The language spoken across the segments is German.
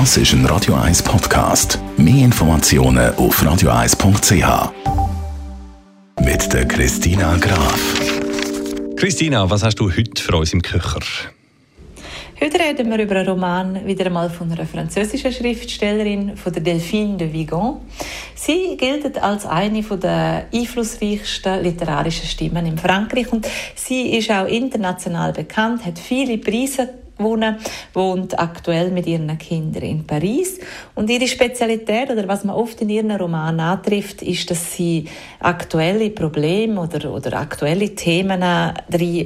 Das ist ein Radio 1 Podcast. Mehr Informationen auf radio1.ch. Mit der Christina Graf. Christina, was hast du heute für uns im Köcher? Heute reden wir über einen Roman wieder einmal von einer französischen Schriftstellerin, von der Delphine de Vigan. Sie gilt als eine der einflussreichsten literarischen Stimmen in Frankreich und sie ist auch international bekannt, hat viele Preise wohnen, wohnt aktuell mit ihren Kindern in Paris. Und ihre Spezialität, oder was man oft in ihren Romanen antrifft, ist, dass sie aktuelle Probleme oder, oder aktuelle Themen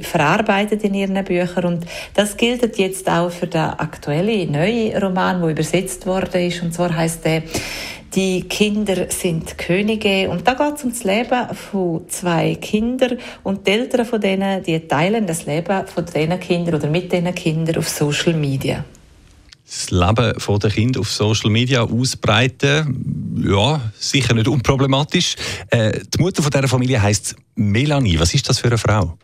verarbeitet in ihren Büchern. Und das gilt jetzt auch für den aktuellen neuen Roman, der übersetzt worden ist. Und zwar heißt der die Kinder sind Könige. Und da geht es um das Leben von zwei Kindern. Und die Eltern von denen, die teilen das Leben von diesen Kindern oder mit diesen Kindern auf Social Media. Das Leben der Kinder auf Social Media ausbreiten, ja, sicher nicht unproblematisch. Äh, die Mutter von dieser Familie heißt Melanie. Was ist das für eine Frau?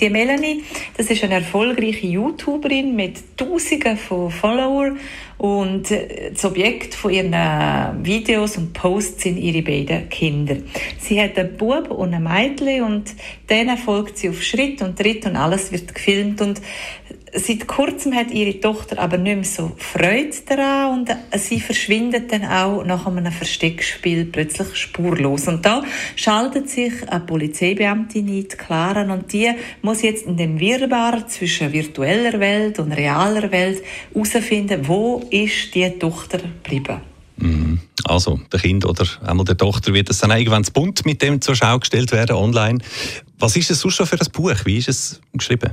Die Melanie, das ist eine erfolgreiche YouTuberin mit Tausenden von Followern und äh, das Objekt von ihren Videos und Posts sind ihre beiden Kinder. Sie hat einen Bub und ein Mädchen und denen folgt sie auf Schritt und Tritt und alles wird gefilmt und Seit kurzem hat ihre Tochter aber nicht mehr so Freude daran und sie verschwindet dann auch nach einem Versteckspiel plötzlich spurlos. Und da schaltet sich eine Polizeibeamtin ein, Clara, und die muss jetzt in dem Wirrwarr zwischen virtueller Welt und realer Welt herausfinden, wo ist die Tochter geblieben. Mhm. Also, der Kind oder einmal der Tochter wird es dann irgendwann bunt mit dem zur Schau gestellt werden online. Was ist es sonst schon für ein Buch? Wie ist es geschrieben?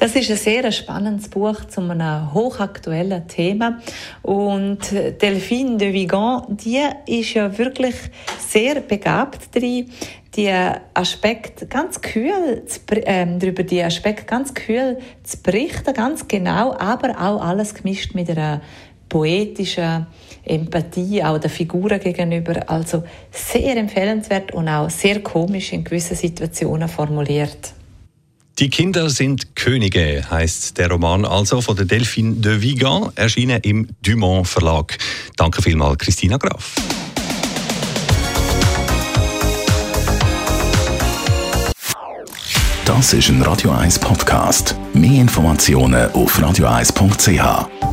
Das ist ein sehr spannendes Buch zu einem hochaktuellen Thema. Und Delphine de Vigan, die ist ja wirklich sehr begabt drin, die Aspekte ganz kühl zu, äh, darüber die Aspekte ganz kühl zu berichten, ganz genau, aber auch alles gemischt mit einer poetischen Empathie auch der Figuren gegenüber. Also sehr empfehlenswert und auch sehr komisch in gewissen Situationen formuliert. Die Kinder sind Könige, heißt der Roman also von der Delphine de Vigan, erschienen im Dumont Verlag. Danke vielmals, Christina Graf. Das ist ein Radio 1 Podcast. Mehr Informationen auf radio1.ch.